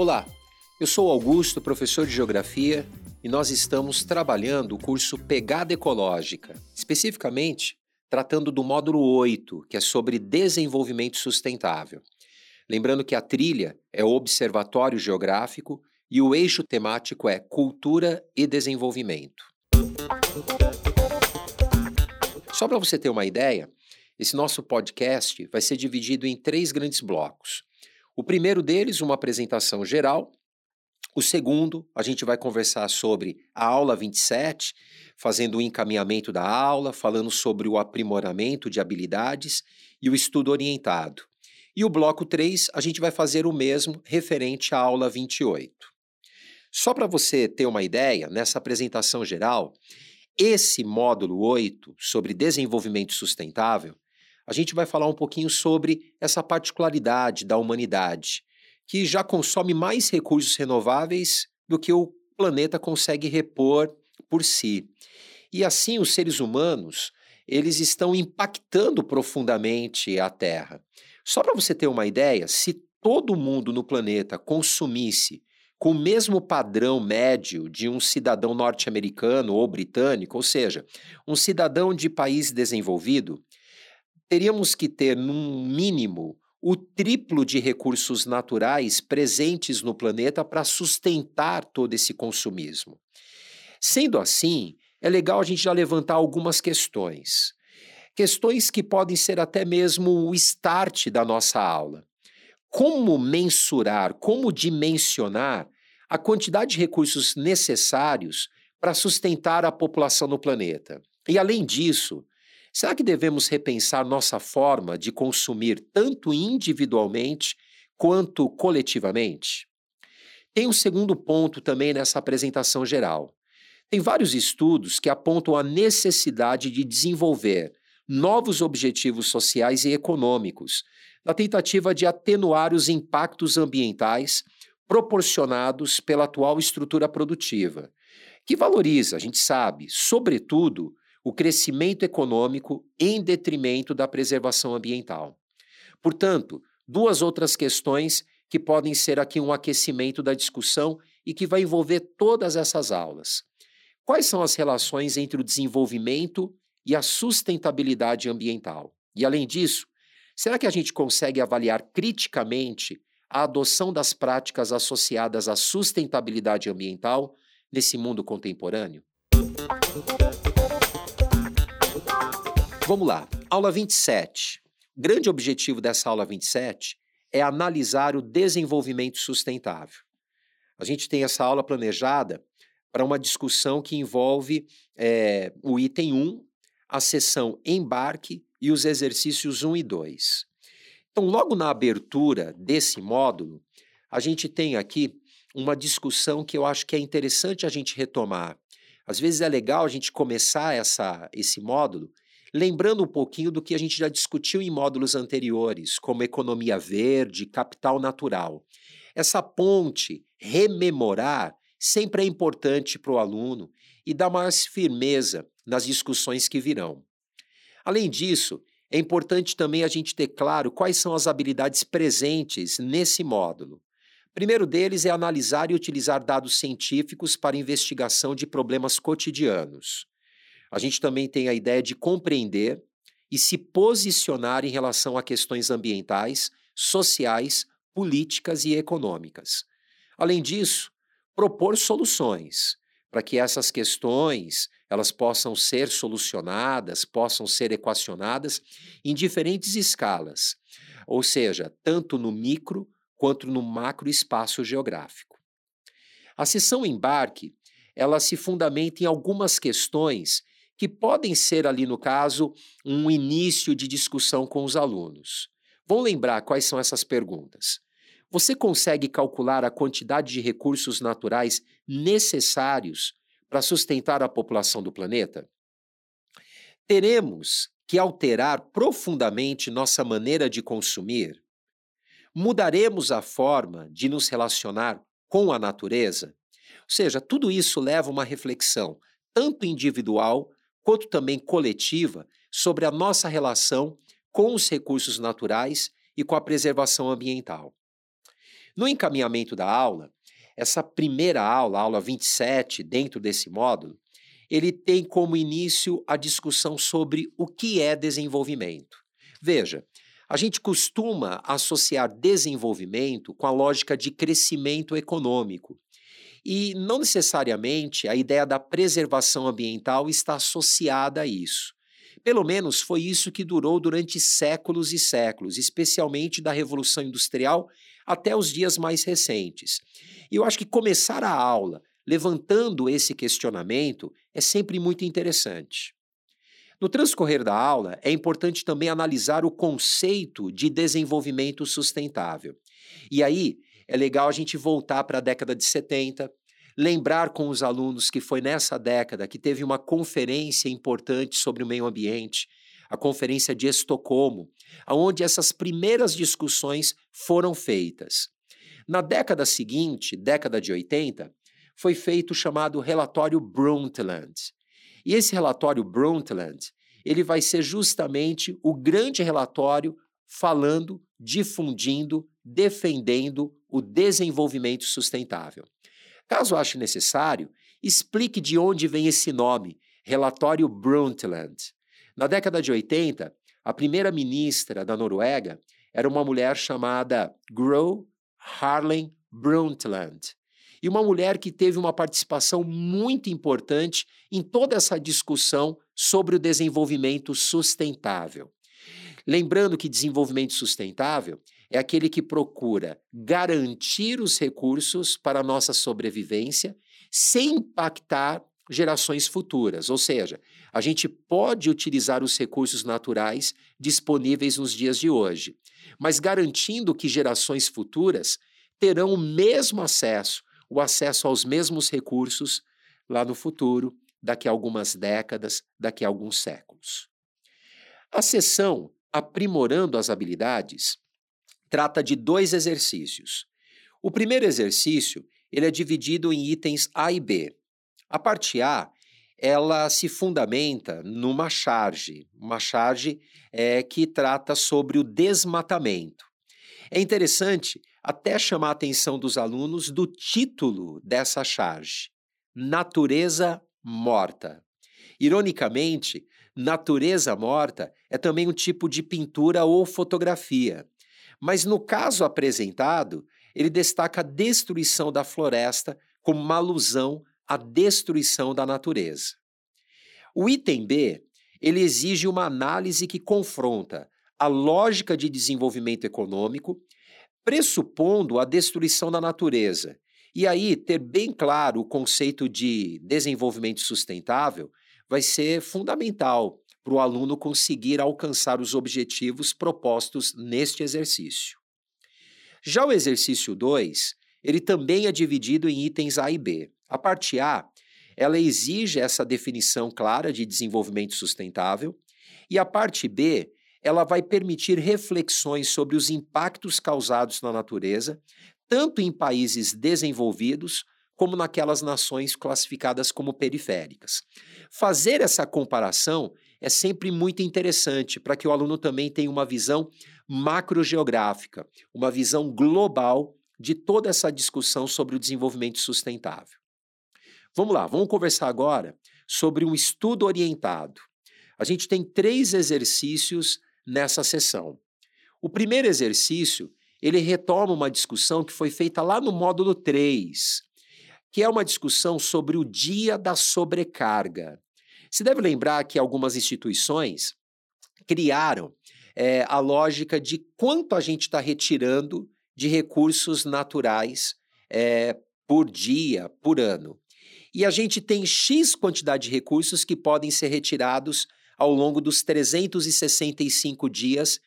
Olá, eu sou Augusto, professor de Geografia, e nós estamos trabalhando o curso Pegada Ecológica, especificamente tratando do módulo 8, que é sobre desenvolvimento sustentável. Lembrando que a trilha é o Observatório Geográfico e o eixo temático é Cultura e Desenvolvimento. Só para você ter uma ideia, esse nosso podcast vai ser dividido em três grandes blocos. O primeiro deles, uma apresentação geral. O segundo, a gente vai conversar sobre a aula 27, fazendo o encaminhamento da aula, falando sobre o aprimoramento de habilidades e o estudo orientado. E o bloco 3, a gente vai fazer o mesmo referente à aula 28. Só para você ter uma ideia, nessa apresentação geral, esse módulo 8 sobre desenvolvimento sustentável a gente vai falar um pouquinho sobre essa particularidade da humanidade, que já consome mais recursos renováveis do que o planeta consegue repor por si. E assim os seres humanos, eles estão impactando profundamente a Terra. Só para você ter uma ideia, se todo mundo no planeta consumisse com o mesmo padrão médio de um cidadão norte-americano ou britânico, ou seja, um cidadão de país desenvolvido, teríamos que ter, num mínimo, o triplo de recursos naturais presentes no planeta para sustentar todo esse consumismo. Sendo assim, é legal a gente já levantar algumas questões. Questões que podem ser até mesmo o start da nossa aula. Como mensurar, como dimensionar a quantidade de recursos necessários para sustentar a população no planeta? E além disso, Será que devemos repensar nossa forma de consumir tanto individualmente quanto coletivamente? Tem um segundo ponto também nessa apresentação geral. Tem vários estudos que apontam a necessidade de desenvolver novos objetivos sociais e econômicos, na tentativa de atenuar os impactos ambientais proporcionados pela atual estrutura produtiva, que valoriza, a gente sabe, sobretudo, o crescimento econômico em detrimento da preservação ambiental. Portanto, duas outras questões que podem ser aqui um aquecimento da discussão e que vai envolver todas essas aulas. Quais são as relações entre o desenvolvimento e a sustentabilidade ambiental? E além disso, será que a gente consegue avaliar criticamente a adoção das práticas associadas à sustentabilidade ambiental nesse mundo contemporâneo? Vamos lá. Aula 27. O grande objetivo dessa aula 27 é analisar o desenvolvimento sustentável. A gente tem essa aula planejada para uma discussão que envolve é, o item 1, a sessão embarque e os exercícios 1 e 2. Então, logo na abertura desse módulo, a gente tem aqui uma discussão que eu acho que é interessante a gente retomar. Às vezes é legal a gente começar essa, esse módulo lembrando um pouquinho do que a gente já discutiu em módulos anteriores, como economia verde, capital natural. Essa ponte, rememorar, sempre é importante para o aluno e dá mais firmeza nas discussões que virão. Além disso, é importante também a gente ter claro quais são as habilidades presentes nesse módulo. O primeiro deles é analisar e utilizar dados científicos para investigação de problemas cotidianos. A gente também tem a ideia de compreender e se posicionar em relação a questões ambientais, sociais, políticas e econômicas. Além disso, propor soluções para que essas questões elas possam ser solucionadas, possam ser equacionadas em diferentes escalas, ou seja, tanto no micro quanto no macro espaço geográfico. A sessão embarque ela se fundamenta em algumas questões que podem ser ali, no caso, um início de discussão com os alunos. Vão lembrar quais são essas perguntas. Você consegue calcular a quantidade de recursos naturais necessários para sustentar a população do planeta? Teremos que alterar profundamente nossa maneira de consumir? Mudaremos a forma de nos relacionar com a natureza? Ou seja, tudo isso leva uma reflexão, tanto individual quanto também coletiva sobre a nossa relação com os recursos naturais e com a preservação ambiental. No encaminhamento da aula, essa primeira aula, a aula 27, dentro desse módulo, ele tem como início a discussão sobre o que é desenvolvimento. Veja, a gente costuma associar desenvolvimento com a lógica de crescimento econômico. E não necessariamente a ideia da preservação ambiental está associada a isso. Pelo menos foi isso que durou durante séculos e séculos, especialmente da Revolução Industrial até os dias mais recentes. E eu acho que começar a aula levantando esse questionamento é sempre muito interessante. No transcorrer da aula, é importante também analisar o conceito de desenvolvimento sustentável. E aí, é legal a gente voltar para a década de 70, lembrar com os alunos que foi nessa década que teve uma conferência importante sobre o meio ambiente, a Conferência de Estocolmo, onde essas primeiras discussões foram feitas. Na década seguinte, década de 80, foi feito o chamado relatório Brundtland. E esse relatório Brundtland, ele vai ser justamente o grande relatório falando, difundindo, defendendo o desenvolvimento sustentável. Caso ache necessário, explique de onde vem esse nome, Relatório Brundtland. Na década de 80, a primeira ministra da Noruega era uma mulher chamada Gro Harlem Brundtland. E uma mulher que teve uma participação muito importante em toda essa discussão sobre o desenvolvimento sustentável. Lembrando que desenvolvimento sustentável é aquele que procura garantir os recursos para a nossa sobrevivência sem impactar gerações futuras. Ou seja, a gente pode utilizar os recursos naturais disponíveis nos dias de hoje, mas garantindo que gerações futuras terão o mesmo acesso, o acesso aos mesmos recursos lá no futuro, daqui a algumas décadas, daqui a alguns séculos. A sessão Aprimorando as Habilidades trata de dois exercícios. O primeiro exercício ele é dividido em itens A e B. A parte A, ela se fundamenta numa charge, uma charge é, que trata sobre o desmatamento. É interessante até chamar a atenção dos alunos do título dessa charge: Natureza Morta. Ironicamente, natureza morta é também um tipo de pintura ou fotografia. Mas no caso apresentado, ele destaca a destruição da floresta como uma alusão a destruição da natureza. O item B, ele exige uma análise que confronta a lógica de desenvolvimento econômico, pressupondo a destruição da natureza. E aí, ter bem claro o conceito de desenvolvimento sustentável vai ser fundamental para o aluno conseguir alcançar os objetivos propostos neste exercício. Já o exercício 2, ele também é dividido em itens A e B. A parte A, ela exige essa definição clara de desenvolvimento sustentável, e a parte B, ela vai permitir reflexões sobre os impactos causados na natureza, tanto em países desenvolvidos como naquelas nações classificadas como periféricas. Fazer essa comparação é sempre muito interessante para que o aluno também tenha uma visão macrogeográfica, uma visão global de toda essa discussão sobre o desenvolvimento sustentável. Vamos lá, vamos conversar agora sobre um estudo orientado. A gente tem três exercícios nessa sessão. O primeiro exercício, ele retoma uma discussão que foi feita lá no módulo 3, que é uma discussão sobre o dia da sobrecarga. Se deve lembrar que algumas instituições criaram é, a lógica de quanto a gente está retirando de recursos naturais é, por dia, por ano. E a gente tem X quantidade de recursos que podem ser retirados ao longo dos 365 dias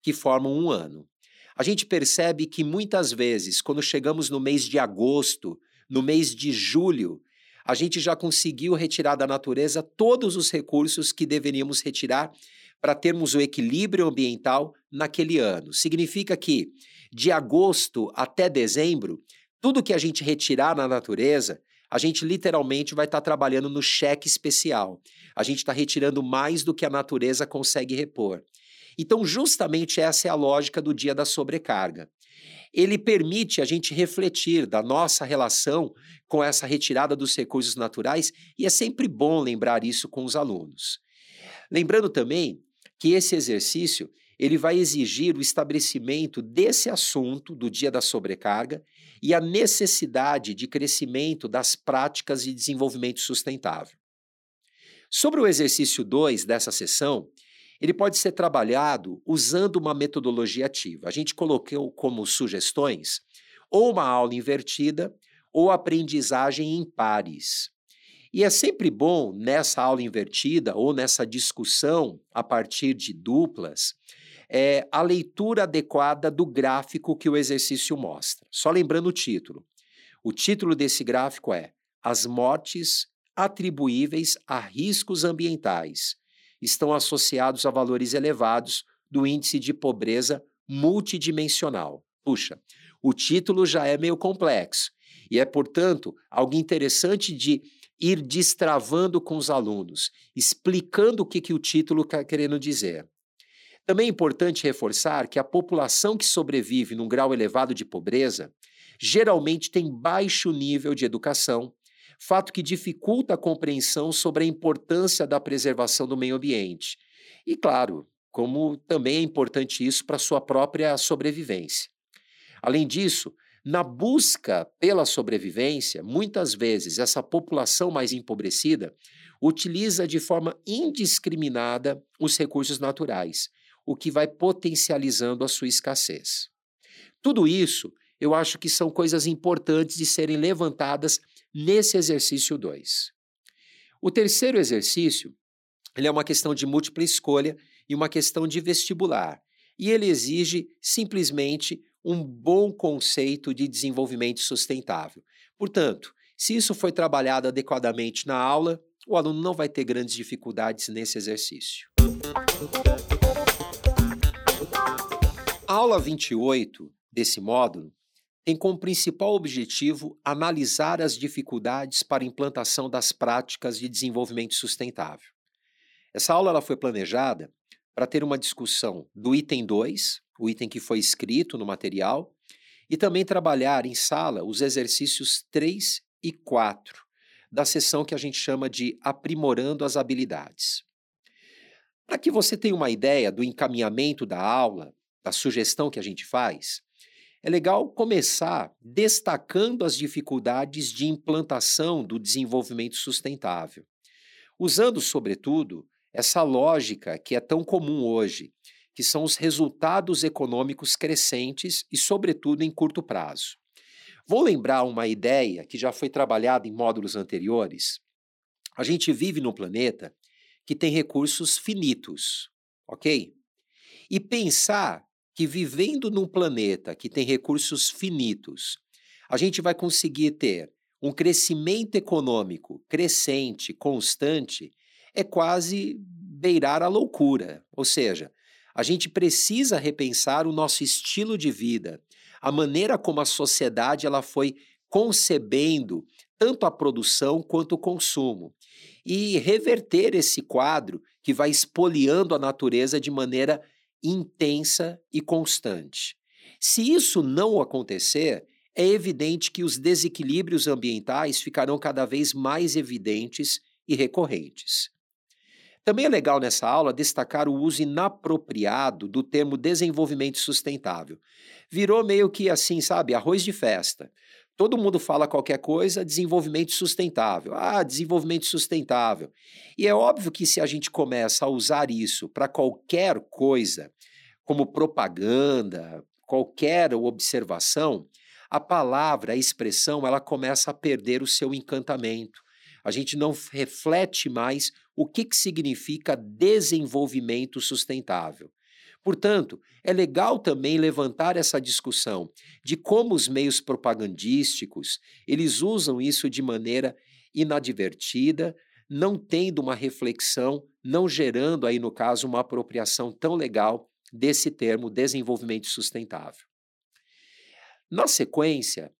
que formam um ano. A gente percebe que muitas vezes, quando chegamos no mês de agosto, no mês de julho, a gente já conseguiu retirar da natureza todos os recursos que deveríamos retirar para termos o equilíbrio ambiental naquele ano. Significa que de agosto até dezembro, tudo que a gente retirar na natureza a gente literalmente vai estar tá trabalhando no cheque especial. A gente está retirando mais do que a natureza consegue repor. Então, justamente essa é a lógica do dia da sobrecarga. Ele permite a gente refletir da nossa relação com essa retirada dos recursos naturais e é sempre bom lembrar isso com os alunos. Lembrando também que esse exercício ele vai exigir o estabelecimento desse assunto do dia da sobrecarga e a necessidade de crescimento das práticas de desenvolvimento sustentável. Sobre o exercício 2 dessa sessão, ele pode ser trabalhado usando uma metodologia ativa. A gente colocou como sugestões ou uma aula invertida ou aprendizagem em pares. E é sempre bom nessa aula invertida ou nessa discussão a partir de duplas é, a leitura adequada do gráfico que o exercício mostra. Só lembrando o título. O título desse gráfico é As mortes atribuíveis a riscos ambientais estão associados a valores elevados do índice de pobreza multidimensional. Puxa, o título já é meio complexo e é, portanto, algo interessante de ir destravando com os alunos, explicando o que, que o título está querendo dizer. Também é importante reforçar que a população que sobrevive num grau elevado de pobreza geralmente tem baixo nível de educação, fato que dificulta a compreensão sobre a importância da preservação do meio ambiente. E, claro, como também é importante isso para sua própria sobrevivência. Além disso, na busca pela sobrevivência, muitas vezes essa população mais empobrecida utiliza de forma indiscriminada os recursos naturais, o que vai potencializando a sua escassez. Tudo isso eu acho que são coisas importantes de serem levantadas nesse exercício 2. O terceiro exercício ele é uma questão de múltipla escolha e uma questão de vestibular. E ele exige simplesmente um bom conceito de desenvolvimento sustentável. Portanto, se isso foi trabalhado adequadamente na aula, o aluno não vai ter grandes dificuldades nesse exercício. A aula 28 desse módulo tem como principal objetivo analisar as dificuldades para implantação das práticas de desenvolvimento sustentável. Essa aula ela foi planejada para ter uma discussão do item 2, o item que foi escrito no material, e também trabalhar em sala os exercícios 3 e 4 da sessão que a gente chama de aprimorando as habilidades. Para que você tenha uma ideia do encaminhamento da aula, da sugestão que a gente faz, é legal começar destacando as dificuldades de implantação do desenvolvimento sustentável, usando, sobretudo, essa lógica que é tão comum hoje, que são os resultados econômicos crescentes e, sobretudo, em curto prazo. Vou lembrar uma ideia que já foi trabalhada em módulos anteriores. A gente vive num planeta que tem recursos finitos, ok? E pensar que vivendo num planeta que tem recursos finitos, a gente vai conseguir ter um crescimento econômico crescente, constante, é quase beirar a loucura. Ou seja, a gente precisa repensar o nosso estilo de vida, a maneira como a sociedade ela foi concebendo tanto a produção quanto o consumo e reverter esse quadro que vai espoliando a natureza de maneira intensa e constante. Se isso não acontecer, é evidente que os desequilíbrios ambientais ficarão cada vez mais evidentes e recorrentes. Também é legal nessa aula destacar o uso inapropriado do termo desenvolvimento sustentável. Virou meio que assim, sabe, arroz de festa. Todo mundo fala qualquer coisa, desenvolvimento sustentável. Ah, desenvolvimento sustentável. E é óbvio que se a gente começa a usar isso para qualquer coisa, como propaganda, qualquer observação, a palavra, a expressão, ela começa a perder o seu encantamento. A gente não reflete mais o que, que significa desenvolvimento sustentável. Portanto, é legal também levantar essa discussão de como os meios propagandísticos, eles usam isso de maneira inadvertida, não tendo uma reflexão, não gerando aí no caso uma apropriação tão legal desse termo desenvolvimento sustentável. Na sequência,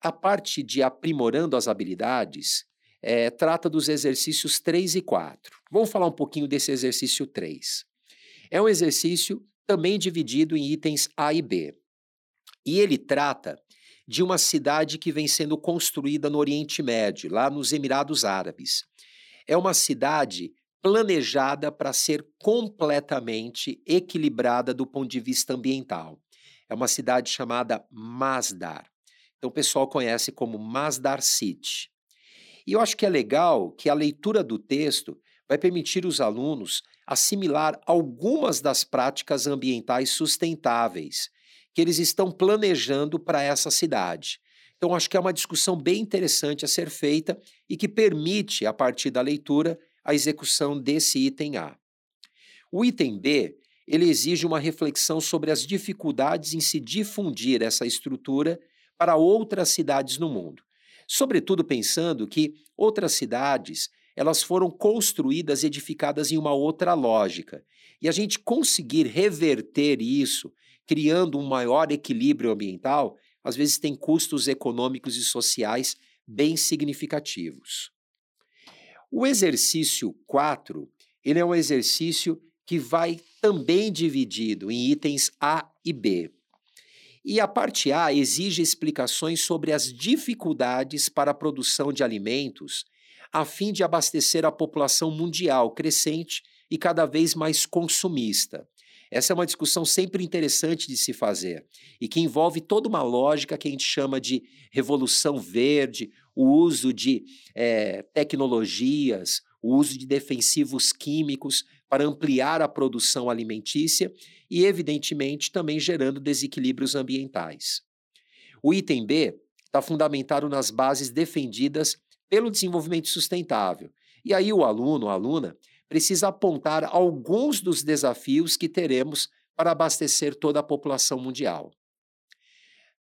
a parte de aprimorando as habilidades é, trata dos exercícios 3 e 4. Vamos falar um pouquinho desse exercício 3. É um exercício também dividido em itens A e B. E ele trata de uma cidade que vem sendo construída no Oriente Médio, lá nos Emirados Árabes. É uma cidade planejada para ser completamente equilibrada do ponto de vista ambiental. É uma cidade chamada Masdar. Então o pessoal conhece como Masdar City. E eu acho que é legal que a leitura do texto vai permitir os alunos assimilar algumas das práticas ambientais sustentáveis que eles estão planejando para essa cidade. Então, acho que é uma discussão bem interessante a ser feita e que permite, a partir da leitura, a execução desse item A. O item B, ele exige uma reflexão sobre as dificuldades em se difundir essa estrutura para outras cidades no mundo. Sobretudo pensando que outras cidades, elas foram construídas, edificadas em uma outra lógica. E a gente conseguir reverter isso, criando um maior equilíbrio ambiental, às vezes tem custos econômicos e sociais bem significativos. O exercício 4, ele é um exercício que vai também dividido em itens A e B. E a parte A exige explicações sobre as dificuldades para a produção de alimentos a fim de abastecer a população mundial crescente e cada vez mais consumista. Essa é uma discussão sempre interessante de se fazer e que envolve toda uma lógica que a gente chama de revolução verde, o uso de é, tecnologias, o uso de defensivos químicos para ampliar a produção alimentícia e, evidentemente, também gerando desequilíbrios ambientais. O item B está fundamentado nas bases defendidas pelo desenvolvimento sustentável. E aí o aluno, a aluna, precisa apontar alguns dos desafios que teremos para abastecer toda a população mundial.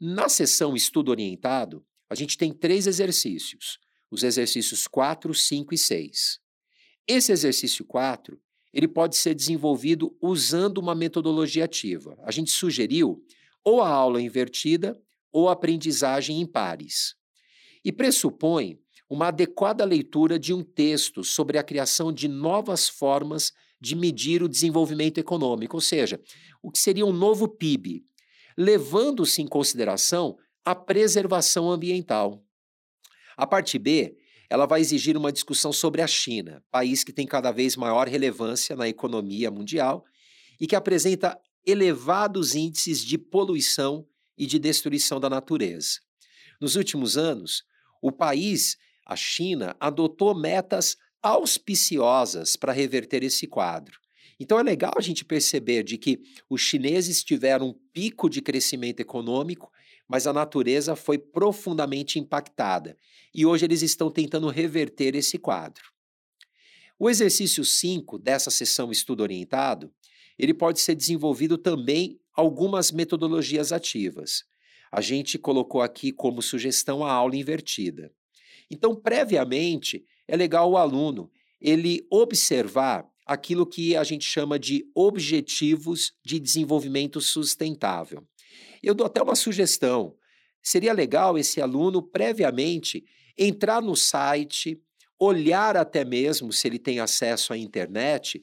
Na sessão Estudo Orientado, a gente tem três exercícios, os exercícios 4, 5 e 6. Esse exercício 4, ele pode ser desenvolvido usando uma metodologia ativa. A gente sugeriu ou a aula invertida ou a aprendizagem em pares. E pressupõe uma adequada leitura de um texto sobre a criação de novas formas de medir o desenvolvimento econômico, ou seja, o que seria um novo PIB, levando-se em consideração a preservação ambiental. A parte B, ela vai exigir uma discussão sobre a China, país que tem cada vez maior relevância na economia mundial e que apresenta elevados índices de poluição e de destruição da natureza. Nos últimos anos, o país a China adotou metas auspiciosas para reverter esse quadro. Então é legal a gente perceber de que os chineses tiveram um pico de crescimento econômico, mas a natureza foi profundamente impactada. E hoje eles estão tentando reverter esse quadro. O exercício 5 dessa sessão estudo orientado, ele pode ser desenvolvido também algumas metodologias ativas. A gente colocou aqui como sugestão a aula invertida. Então, previamente, é legal o aluno ele observar aquilo que a gente chama de objetivos de desenvolvimento sustentável. Eu dou até uma sugestão. Seria legal esse aluno previamente entrar no site, olhar até mesmo, se ele tem acesso à internet,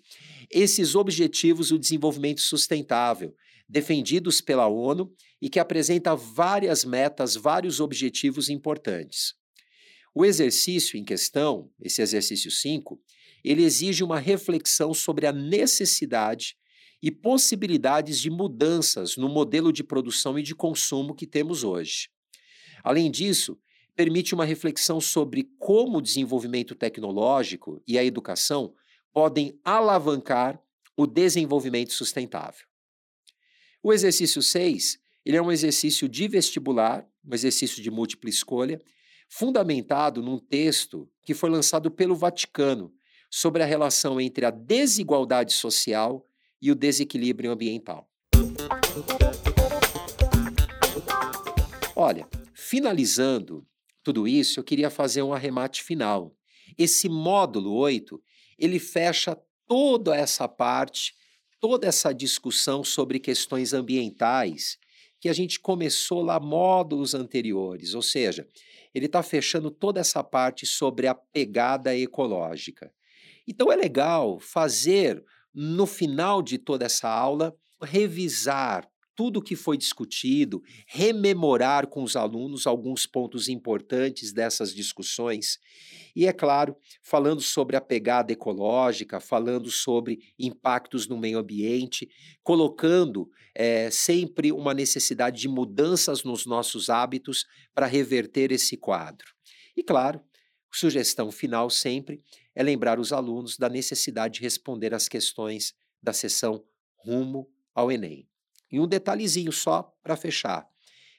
esses objetivos do desenvolvimento sustentável, defendidos pela ONU e que apresenta várias metas, vários objetivos importantes. O exercício em questão, esse exercício 5, ele exige uma reflexão sobre a necessidade e possibilidades de mudanças no modelo de produção e de consumo que temos hoje. Além disso, permite uma reflexão sobre como o desenvolvimento tecnológico e a educação podem alavancar o desenvolvimento sustentável. O exercício 6, ele é um exercício de vestibular, um exercício de múltipla escolha, fundamentado num texto que foi lançado pelo Vaticano sobre a relação entre a desigualdade social e o desequilíbrio ambiental. Olha, finalizando tudo isso, eu queria fazer um arremate final. Esse módulo 8, ele fecha toda essa parte, toda essa discussão sobre questões ambientais que a gente começou lá módulos anteriores, ou seja, ele está fechando toda essa parte sobre a pegada ecológica. Então é legal fazer no final de toda essa aula, revisar tudo o que foi discutido, rememorar com os alunos alguns pontos importantes dessas discussões. E, é claro, falando sobre a pegada ecológica, falando sobre impactos no meio ambiente, colocando é, sempre uma necessidade de mudanças nos nossos hábitos para reverter esse quadro. E, claro, sugestão final sempre é lembrar os alunos da necessidade de responder às questões da sessão rumo ao Enem. E um detalhezinho só para fechar.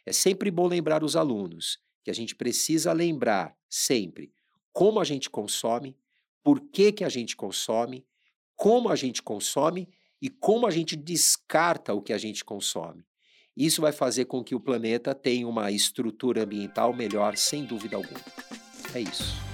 É sempre bom lembrar os alunos que a gente precisa lembrar sempre como a gente consome, por que, que a gente consome, como a gente consome e como a gente descarta o que a gente consome. Isso vai fazer com que o planeta tenha uma estrutura ambiental melhor, sem dúvida alguma. É isso.